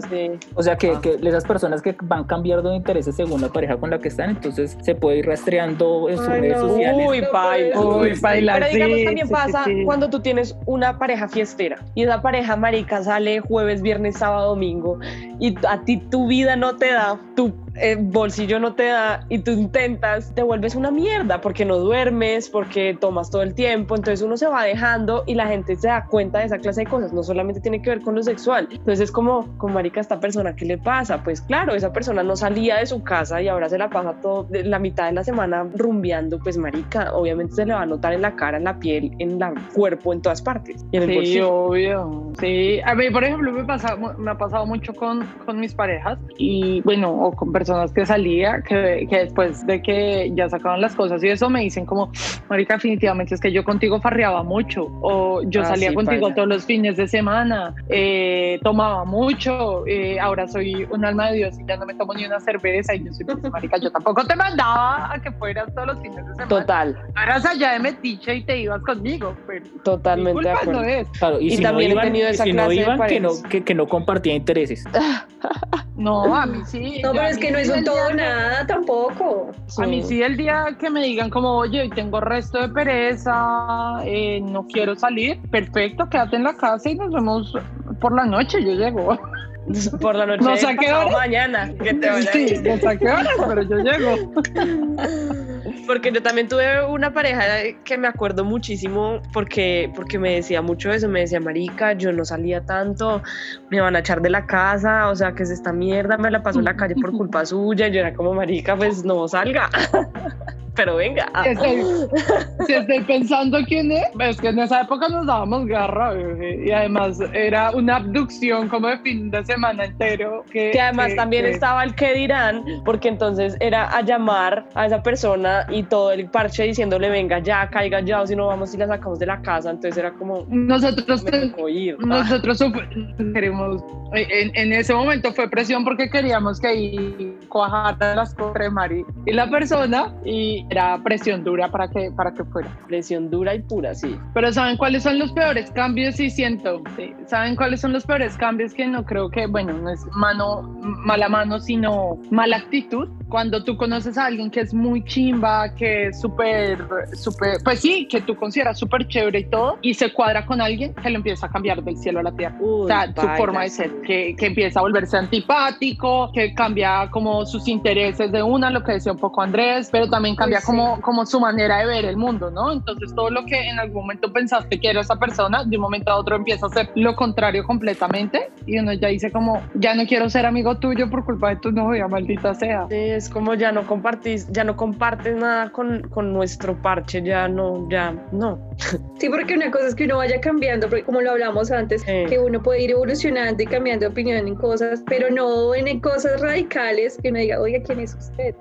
O sea, que, que, esas personas que van cambiando de intereses según la pareja con la que están, entonces se puede ir rastreando en sus redes sociales. Uy, baila. Uy, baila. Pero digamos, también pasa cuando tú tienes una pareja fiestera y esa pareja marica sale jueves, viernes, sábado, domingo y a ti tu vida no te da, tu eh, bolsillo no te da y tú intentas, te vuelves una mierda porque no duermes, porque tomas todo el tiempo, entonces uno se va dejando y la gente se da cuenta de esa clase de cosas, no solamente tiene que ver con lo sexual, entonces es como, con marica, esta persona, ¿qué le pasa? Pues claro, esa persona no salía de su casa y ahora se la pasa todo, la mitad de la semana rumbeando, pues marica, obviamente se le va a notar en la cara, en la piel, en el cuerpo, en todas partes. Y en el sí, bolsillo. obvio. Sí, a mí, por ejemplo, me, pasa, me ha pasado mucho con, con mis parejas y bueno, o con personas personas que salía, que, que después de que ya sacaban las cosas y eso me dicen como, Marica, definitivamente es que yo contigo farreaba mucho o yo Ah, salía sí, contigo todos los fines de semana, eh, tomaba mucho, eh, ahora soy un alma de Dios y ya no me tomo ni una cerveza y yo soy pues, Marica, yo tampoco te mandaba a que fueras todos los fines de semana. Total, Eras allá de metiche y te ibas conmigo, pero mi totalmente de acuerdo. no es. Claro, y, Y si también he no iban, tenido y esa si no clase de iban que no, que, que no compartía intereses. No, a mí sí. No, pero es que no sí es un todo nada tampoco. A mí sí el día que me digan como, oye, hoy tengo resto de pereza, eh, no quiero salir, perfecto, quédate en la casa y nos vemos por la noche, yo llego. Por la noche. No sé a qué pasado hora. Mañana. Que te vaya Sí, no sé a qué pero yo llego. Porque yo también tuve una pareja que me acuerdo muchísimo porque, porque me decía mucho eso, me decía, marica, yo no salía tanto, me van a echar de la casa, o sea, que es esta mierda, me la paso en la calle por culpa suya, y yo era como, marica, pues no salga, pero venga. Si estoy, si estoy pensando quién es, es que en esa época nos dábamos garra, bebé, y además era una abducción como de fin de semana entero. Que, Que además que- también que- estaba el que dirán, porque entonces era a llamar a esa persona y todo el parche diciéndole, venga ya, caiga ya, o si no vamos y la sacamos de la casa, entonces era como, Nosotros ir. Nosotros queremos, en, en ese momento fue presión porque queríamos que ahí cuajara las cosas de Mari y la persona y era presión dura para que, para que fuera. Presión dura y pura, sí. Pero ¿saben cuáles son los peores cambios? Sí, siento. Sí. ¿Saben cuáles son los peores cambios? Que no creo que, bueno, no es mano, mala mano, sino mala actitud. Cuando tú conoces a alguien que es muy chimba, que es súper, súper, pues sí, que tú consideras súper chévere y todo, y se cuadra con alguien que lo empieza a cambiar del cielo a la tierra. O sea, su forma de ser, que, que empieza a volverse antipático, que cambia como sus intereses de una, lo que decía un poco Andrés, pero también cambia Uy, sí. como, como su manera de ver el mundo, ¿no? Entonces todo lo que en algún momento pensaste que era esa persona, de un momento a otro empieza a ser lo contrario completamente y uno ya dice como, ya no quiero ser amigo tuyo por culpa de tu novia, maldita sea. Sí, es como ya no compartís, ya no compartes nada con, con nuestro parche, ya no, ya no. Sí, porque una cosa es que uno vaya cambiando, porque como lo hablamos antes, Sí. que uno puede ir evolucionando y cambiando de opinión en cosas, pero no en cosas radicales que uno diga, oiga, ¿quién es usted?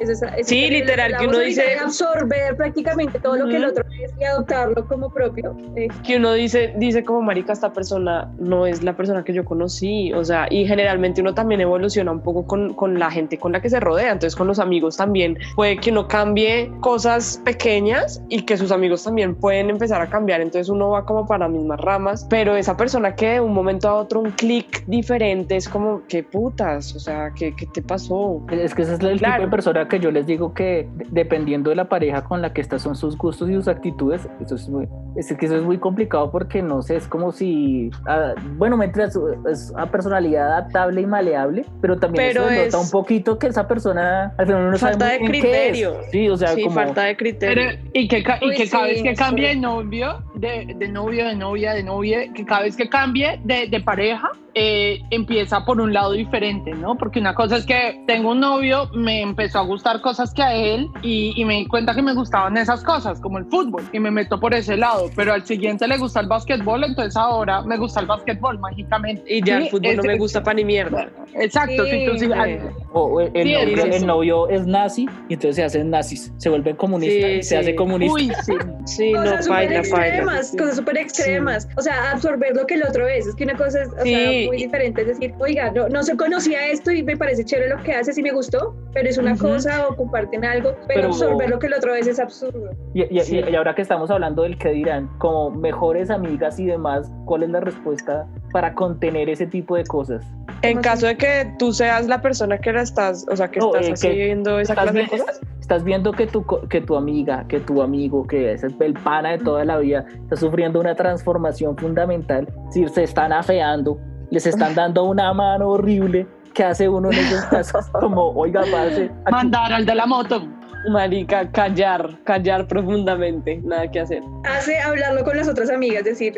Es- eso es Sí, que literal, que uno dice- de absorber prácticamente todo lo que el otro es y adoptarlo como propio. Eh, Que uno dice, dice como marica, esta persona no es la persona que yo conocí, o sea, y generalmente uno también evoluciona un poco con, con la gente con la que se rodea, entonces con los amigos también puede que uno cambie cosas pequeñas y que sus amigos también pueden empezar a cambiar, entonces uno va como para las mismas ramas, pero esa persona que de un momento a otro un clic diferente es como, qué putas, o sea, ¿qué, qué te pasó? Es que ese es el tipo Claro. de persona que yo les digo que de- dependiendo de la pareja con la que estás son sus gustos y sus actitudes. Eso es muy, es que eso es muy complicado porque no sé, es como si, ah, bueno, mientras es una personalidad adaptable y maleable, pero también Pero eso denota es- un poquito que esa persona al final no sabe Falta muy de bien qué es. criterio. Sí, o sea, sí, como falta de Pero, criterio. y que, y Uy, que cada sí, vez que cambie de novio, de, de novio, de novia, de novia, que cada vez que cambie de, de pareja, eh, empieza por un lado diferente, ¿no? Porque una cosa es que tengo un novio, me empezó a gustar cosas que a él y, y me di cuenta que me gustaban esas cosas, como el fútbol, y me meto por ese lado, pero al siguiente le gusta el básquetbol, entonces ahora me gusta el básquetbol mágicamente. Y ya Sí, el fútbol no ese- me gusta pa' ni mierda. Exacto, Sí, si tú sí- sí. O- el, Sí, novio, es el novio es nazi y entonces se hacen nazis, se vuelven comunistas Sí, y se hace comunista. Uy, sí. Sí, no, cosas súper paila, paila. extremas, cosas súper extremas. O sea, absorber lo que el otro es. Es que una cosa es o Sí. sea, muy diferente. Es decir, oiga, no, no se conocía esto y me parece chévere lo que haces y me gustó, pero es una Ujú. cosa o comparten algo, pero, Pero- absorber lo que el otro es es absurdo. Y, y- Sí. y ahora que estamos hablando del que dirán, como mejores amigas y demás, ¿cuál es la respuesta para contener ese tipo de cosas? En ¿Cómo caso de que tú seas la persona que la estás, o sea, que No, estás eh, que haciendo esa Estás, clase de vi- cosas. estás viendo que tu, que tu amiga, que tu amigo, que es el, pana de toda la vida, está sufriendo una transformación fundamental, decir, se están afeando, les están dando una mano horrible. ¿Qué hace uno en esos casos? Como, oiga, aquí- Mandar al de la moto. Marica, callar, callar profundamente, nada que hacer. Hace hablarlo con las otras amigas, decir,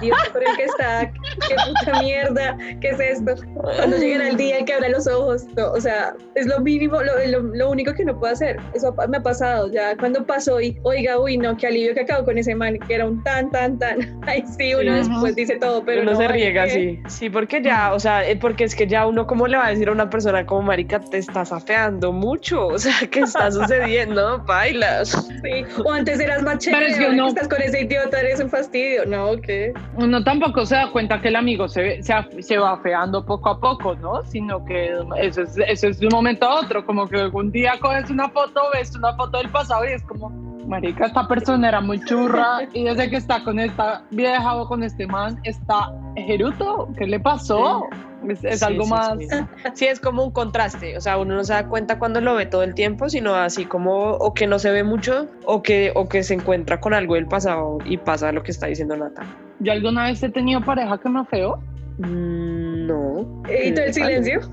Dios por el que está, qué puta mierda, qué es esto. Cuando llegará el día en que abra los ojos, no, o sea, es lo mínimo, lo, lo, lo único que no puedo hacer. Eso me ha pasado ya cuando pasó y, oiga, uy, no, qué alivio que acabo con ese man, que era un tan, tan, tan. Ay, sí, uno después dice todo, pero uno no, se riega así. Sí, porque ya, o sea, eh, porque es que ya uno, ¿cómo le va a decir a una persona como marica, te estás afeando mucho? O sea, ¿qué está sucediendo? Bailas. Sí. O antes eras más Pero chévere, es que uno- estás con ese idiota, eres un fastidio. No, ¿qué? Uno tampoco se da cuenta que el amigo se, se, se va feando poco a poco, ¿no? Sino que eso es, eso es de un momento a otro, como que un día coges una foto, ves una foto del pasado y es como, marica, esta persona era muy churra y desde que está con esta vieja o con este man, está jeruto, ¿qué le pasó? Es, es Sí, algo sí, más... Sí. Sí, es como un contraste. O sea, uno no se da cuenta cuando lo ve todo el tiempo, sino así como o que no se ve mucho o que, o que se encuentra con algo del pasado y pasa lo que está diciendo Nata. ¿Yo alguna vez he tenido pareja que me feo? Mm, no. ¿Y todo el silencio?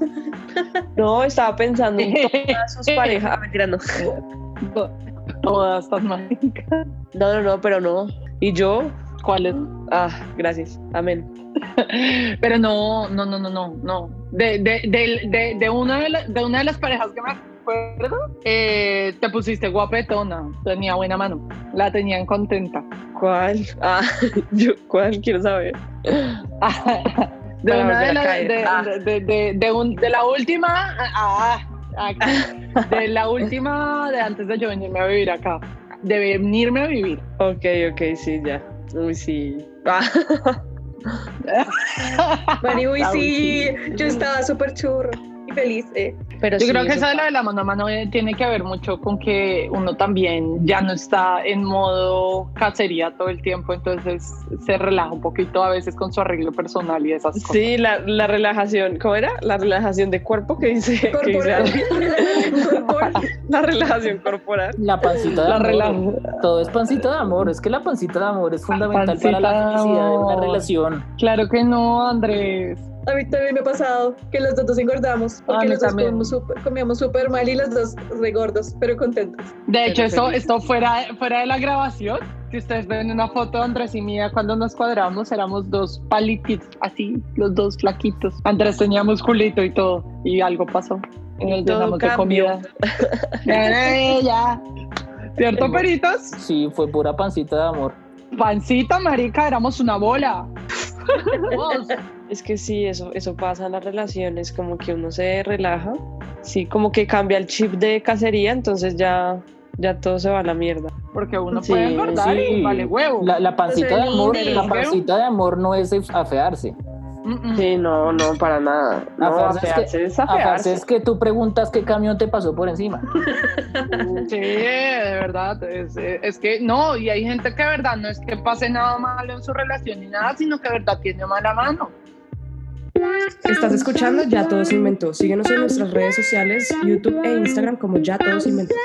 No, estaba pensando en todas sus parejas. Ah, mentira, no. Todas estas maricas. No, no, no, pero no. ¿Y yo? ¿Cuáles? Ah, gracias. Amén. Pero no, no, no, no, no, no. De, de, de, de, de una, de, la- de una de las parejas que me acuerdo, eh, te pusiste guapetona, tenía buena mano, la tenían contenta. ¿Cuál? Ah, yo, ¿cuál? Quiero saber. De una de, la- de, Ah. de, un- de la última, ah, aquí, de la última de antes de yo venirme a vivir acá, de venirme a vivir. Ok, ok, sí, ya. Uy, sí. Ah, Mari, uy, sí, yo estaba súper churro feliz. eh. pero Yo sí, creo que eso eso de lo de la mano a mano tiene que ver mucho con que uno también ya no está en modo cacería todo el tiempo, entonces se relaja un poquito a veces con su arreglo personal y esas cosas. Sí, la, la relajación, ¿cómo era? La relajación de cuerpo que dice, que dice Corporal. Corporal. La relajación corporal. La pancita de La amor. Todo es pancita de amor. Es que la pancita de amor es fundamental para la felicidad de una relación. Claro que no, Andrés. A mí también me ha pasado que los dos engordamos A porque mí los dos comíamos súper- comíamos súper mal y los dos re gordos, pero contentos. De hecho, esto, esto fuera, fuera de la grabación, si ustedes ven una foto de Andrés y mía cuando nos cuadramos, éramos dos palititos, así, los dos flaquitos. Andrés tenía musculito y todo, y algo pasó. Y nos llenamos de comida. Era ella. ¿Cierto, peritos? Sí, fue pura pancita de amor. Pancita, marica, éramos una bola. Es que sí, eso, eso pasa en las relaciones, como que uno se relaja, sí, como que cambia el chip de cacería, entonces ya, ya todo se va a la mierda. Porque uno Sí, puede engordar sí. y vale huevo. La, la pancita de amor, Sí. la pancita de amor no es afearse. Sí, no, no, para nada. No, Afearse es afearse que- es Afearse afearse. es que tú preguntas qué camión te pasó por encima. Sí, de verdad. Es, es que no, y hay gente que de verdad no es que pase nada malo en su relación ni nada, sino que de verdad tiene mala mano. Estás escuchando Ya Todo se inventó. Síguenos en nuestras redes sociales, YouTube e Instagram como Ya Todo se inventó.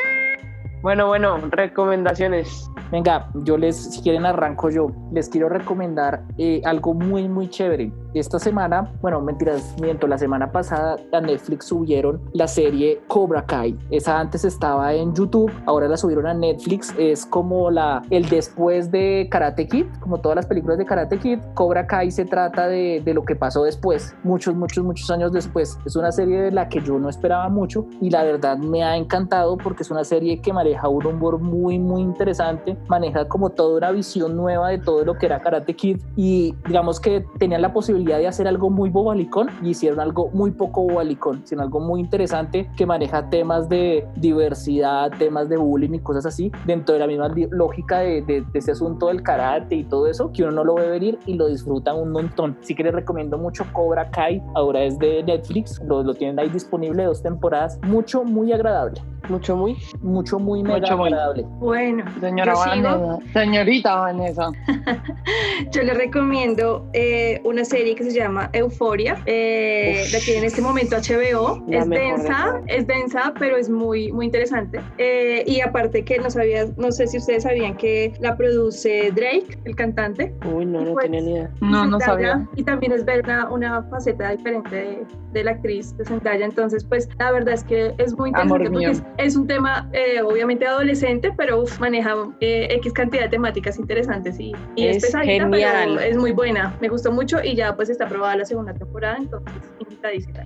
Bueno, bueno, recomendaciones. Venga, yo les, si quieren arranco yo, les quiero recomendar eh, algo muy, muy chévere. Esta semana, bueno, mentiras, miento, la semana pasada a Netflix subieron la serie Cobra Kai. Esa antes estaba en YouTube, ahora la subieron a Netflix. Es como la, el después de Karate Kid, como todas las películas de Karate Kid. Cobra Kai se trata de, de lo que pasó después, muchos, muchos, muchos años después. Es una serie de la que yo no esperaba mucho y la verdad me ha encantado porque es una serie que maneja un humor muy, muy interesante, maneja como toda una visión nueva de todo lo que era Karate Kid y digamos que tenían la posibilidad de hacer algo muy bobalicón y hicieron algo muy poco bobalicón, sino algo muy interesante que maneja temas de diversidad, temas de bullying y cosas así, dentro de la misma lógica de, de- de ese asunto del karate y todo eso, que uno no lo ve venir y lo disfruta un montón. Así que les recomiendo mucho Cobra Kai, ahora es de Netflix, lo, lo tienen ahí disponible dos temporadas, mucho, muy agradable, Mucho, muy. mucho, muy mega Mucho, muy. agradable. Bueno, Señora yo Vanessa. Señorita Vanessa. Yo les recomiendo eh, una serie que se llama Euforia. Eh, la tiene en este momento HBO. La es de densa, todas. es densa, pero es muy, muy interesante. Eh, y aparte que no sabía, no sé si ustedes sabían que la produce Drake, el cantante. Uy, no, no Pues, tenía ni idea. No, no sabía. Y también es ver una, una faceta diferente de, de la actriz de Zendaya. Entonces, pues la verdad es que es muy Amor interesante porque mío. es, es un tema eh, obviamente adolescente, pero uf, maneja eh, X cantidad de temáticas interesantes y, y pesadita, Genial. pero es muy buena. Me gustó mucho y ya pues está aprobada la segunda temporada, entonces invitadísima.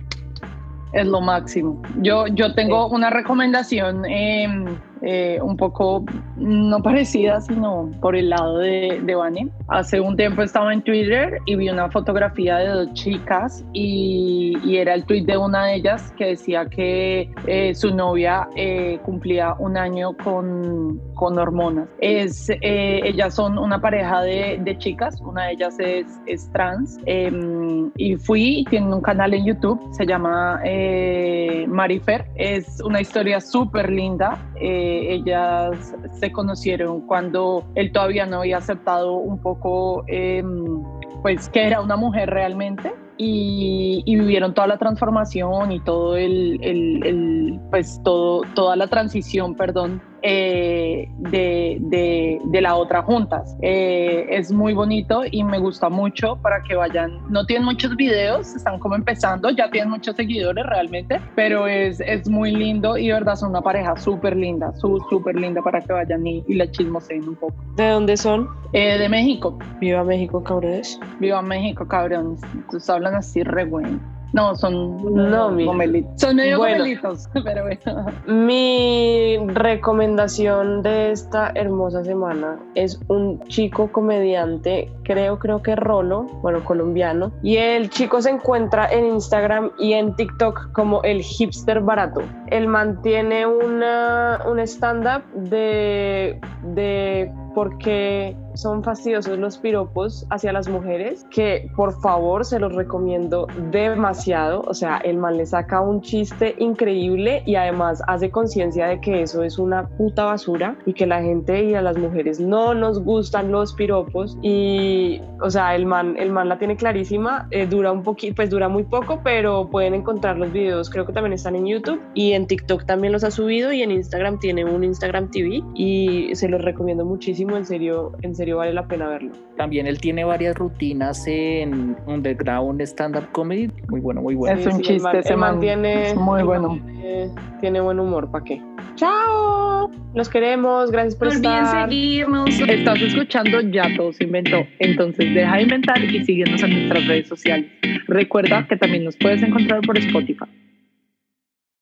Es lo máximo. Yo, yo tengo una recomendación eh, eh, un poco no parecida, sino por el lado de, de Vane. Hace un tiempo estaba en Twitter y vi una fotografía de dos chicas y, era el tweet de una de ellas que decía que eh, su novia eh, cumplía un año con, con hormonas. Es, eh, ellas son una pareja de, de chicas, una de ellas es, es trans em, y fui, tienen un canal en YouTube, se llama Marifer, es una historia súper linda. Ellas se conocieron cuando él todavía no había aceptado un poco, em, pues, que era una mujer realmente. Y, vivieron toda la transformación y todo el- el, pues todo, toda la transición, perdón, eh, de, de, de la otra juntas. Eh, es muy bonito y me gusta mucho para que vayan. No tienen muchos videos, están como empezando, ya tienen muchos seguidores realmente, pero es, es muy lindo y de verdad son una pareja súper linda, súper linda para que vayan y, y la chismoseen un poco. ¿De dónde son? Eh, de México, Viva México, cabrones. viva México, cabrones. Entonces hablan así re bueno. No, son No, mi- gomelitos. Son medio Bueno. gomelitos, pero bueno. Mi recomendación de esta hermosa semana es un chico comediante, creo, creo que Rolo, bueno, colombiano. Y el chico se encuentra en Instagram y en TikTok como el hipster barato. Él mantiene una, un stand-up de, de por qué son fastidiosos los piropos hacia las mujeres, que por favor se los recomiendo demasiado. O sea, el man le saca un chiste increíble y además hace conciencia de que eso es una puta basura y que la gente y a las mujeres no nos gustan los piropos. Y, o sea, el man, el man la tiene clarísima. eh, dura un poquito, pues dura muy poco, pero pueden encontrar los videos. Creo que también están en YouTube y en TikTok también los ha subido y en Instagram tiene un Instagram TV y se los recomiendo muchísimo. En serio, en serio vale la pena verlo. También él tiene varias rutinas en Underground Stand Up Comedy. Muy bueno, muy bueno. Es un el chiste, man- ese el man man tiene- es muy bueno. Tiene, tiene buen humor, ¿para qué? ¡Chao! Los queremos, gracias No por olviden estar. seguirnos. Estás escuchando Ya Todo se inventó. Entonces deja de inventar y síguenos en nuestras redes sociales. Recuerda que también nos puedes encontrar por Spotify.